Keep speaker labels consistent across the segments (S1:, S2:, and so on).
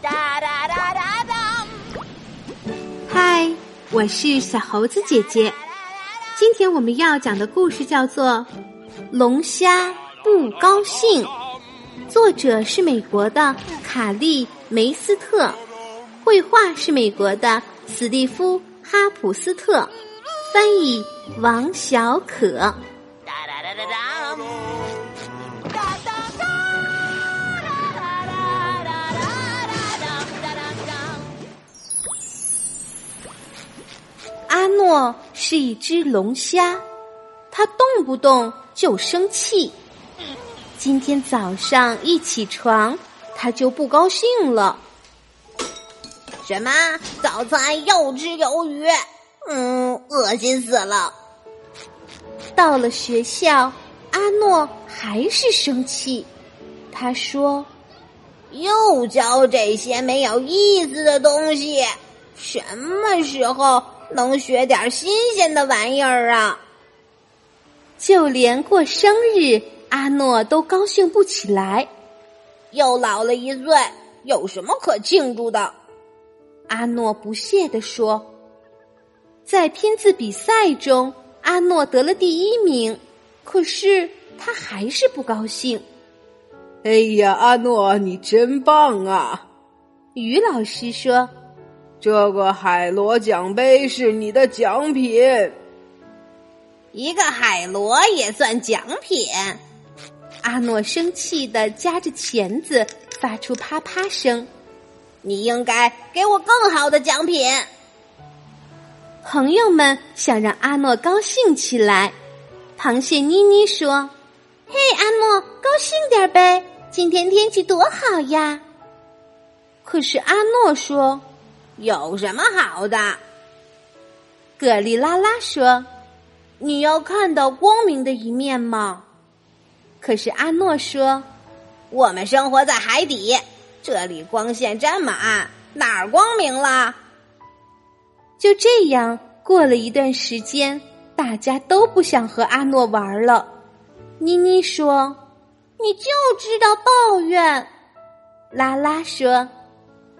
S1: 哒哒哒哒哒。
S2: 嗨，我是小猴子姐姐。今天我们要讲的故事叫做《龙虾不高兴》，作者是美国的卡利梅斯特，绘画是美国的史蒂夫哈普斯特，翻译王小可。
S1: 哒哒哒哒哒。
S2: 诺是一只龙虾，它动不动就生气。今天早上一起床，它就不高兴了。
S1: 什么？早餐又吃鱿鱼？嗯，恶心死了。
S2: 到了学校，阿诺还是生气。他说
S1: 又教这些没有意思的东西，什么时候能学点新鲜的玩意儿啊？：“
S2: 就连过生日，阿诺都高兴不起来。
S1: 又老了一岁，有什么可庆祝的？”
S2: 阿诺不屑地说：“在拼字比赛中，阿诺得了第一名，可是他还是不高兴。”
S3: 哎呀，阿诺，你真棒啊！
S2: 于老师说
S3: 这个海螺奖杯是你的奖品。
S1: 一个海螺也算奖品？：“
S2: 阿诺生气的夹着钳子，发出啪啪声。
S1: 你应该给我更好的奖品。”
S2: 朋友们想让阿诺高兴起来。螃蟹妮妮说：“嘿，阿诺，高兴点呗！今天天气多好呀！”可是阿诺说
S1: 有什么好的？：“
S2: 葛丽拉拉说，你要看到光明的一面吗？”可是阿诺说
S1: 我们生活在海底，这里光线这么暗，哪儿光明了？：“
S2: 就这样，过了一段时间，大家都不想和阿诺玩了。”妮妮说。你就知道抱怨，拉拉说。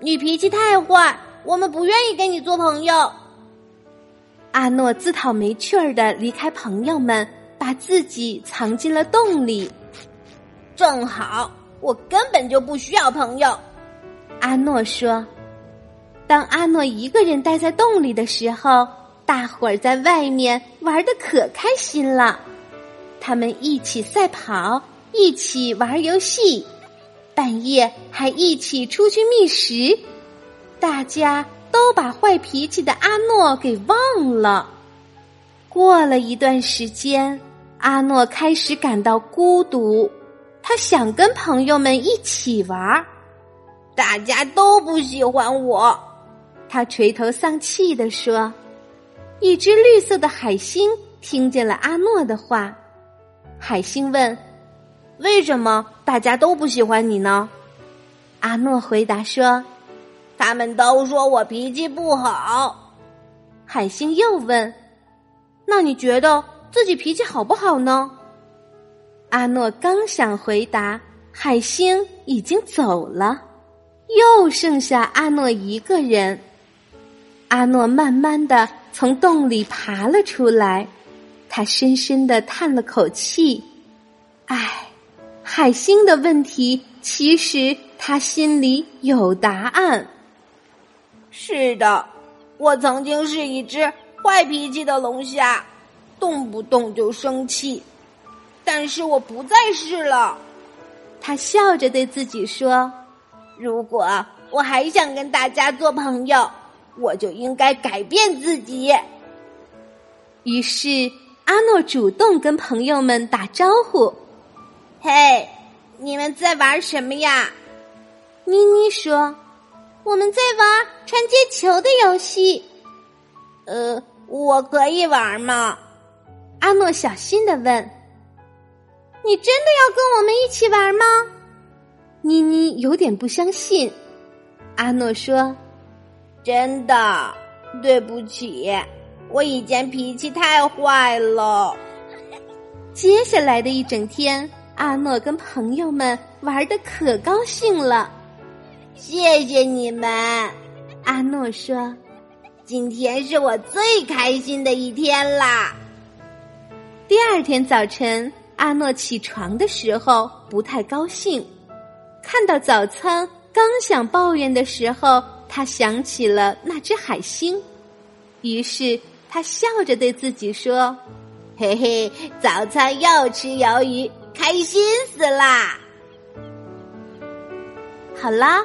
S1: 你脾气太坏，我们不愿意跟你做朋友。
S2: 阿诺自讨没趣儿的离开朋友们，把自己藏进了洞里。
S1: 正好，我根本就不需要朋友。
S2: 阿诺说：“当阿诺一个人待在洞里的时候，大伙儿在外面玩的可开心了。他们一起赛跑，一起玩游戏，半夜还一起出去觅食。大家都把坏脾气的阿诺给忘了。过了一段时间，阿诺开始感到孤独，他想跟朋友们一起玩儿。
S1: 大家都不喜欢我。
S2: 他垂头丧气地说：“一只绿色的海星听见了阿诺的话。海星问：‘为什么大家都不喜欢你呢？’阿诺回答说
S1: 他们都说我脾气不好。：‘
S2: 海星又问：那你觉得自己脾气好不好呢？’阿诺刚想回答，海星已经走了，又剩下阿诺一个人。阿诺慢慢的从洞里爬了出来，他深深的叹了口气：“唉，海星的问题其实他心里有答案。
S1: 是的，我曾经是一只坏脾气的龙虾，动不动就生气。但是我不再是了。
S2: 他笑着对自己说
S1: 如果我还想跟大家做朋友，我就应该改变自己。：“
S2: 于是阿诺主动跟朋友们打招呼。
S1: 嘿，你们在玩什么呀？”
S2: 妮妮说：“我们在玩传接球的游戏。
S1: 呃，我可以玩吗？”
S2: 阿诺小心的问：“你真的要跟我们一起玩吗？”妮妮有点不相信。阿诺说
S1: 真的，对不起，我以前脾气太坏了。：“
S2: 接下来的一整天，阿诺跟朋友们玩的可高兴了。
S1: 谢谢你们。
S2: 阿诺说：“
S1: 今天是我最开心的一天啦。”
S2: 第二天早晨，阿诺起床的时候不太高兴，看到早餐，刚想抱怨的时候，他想起了那只海星，于是他笑着对自己说：“
S1: 嘿嘿，早餐又吃鱿鱼，开心死啦！”
S2: 好啦，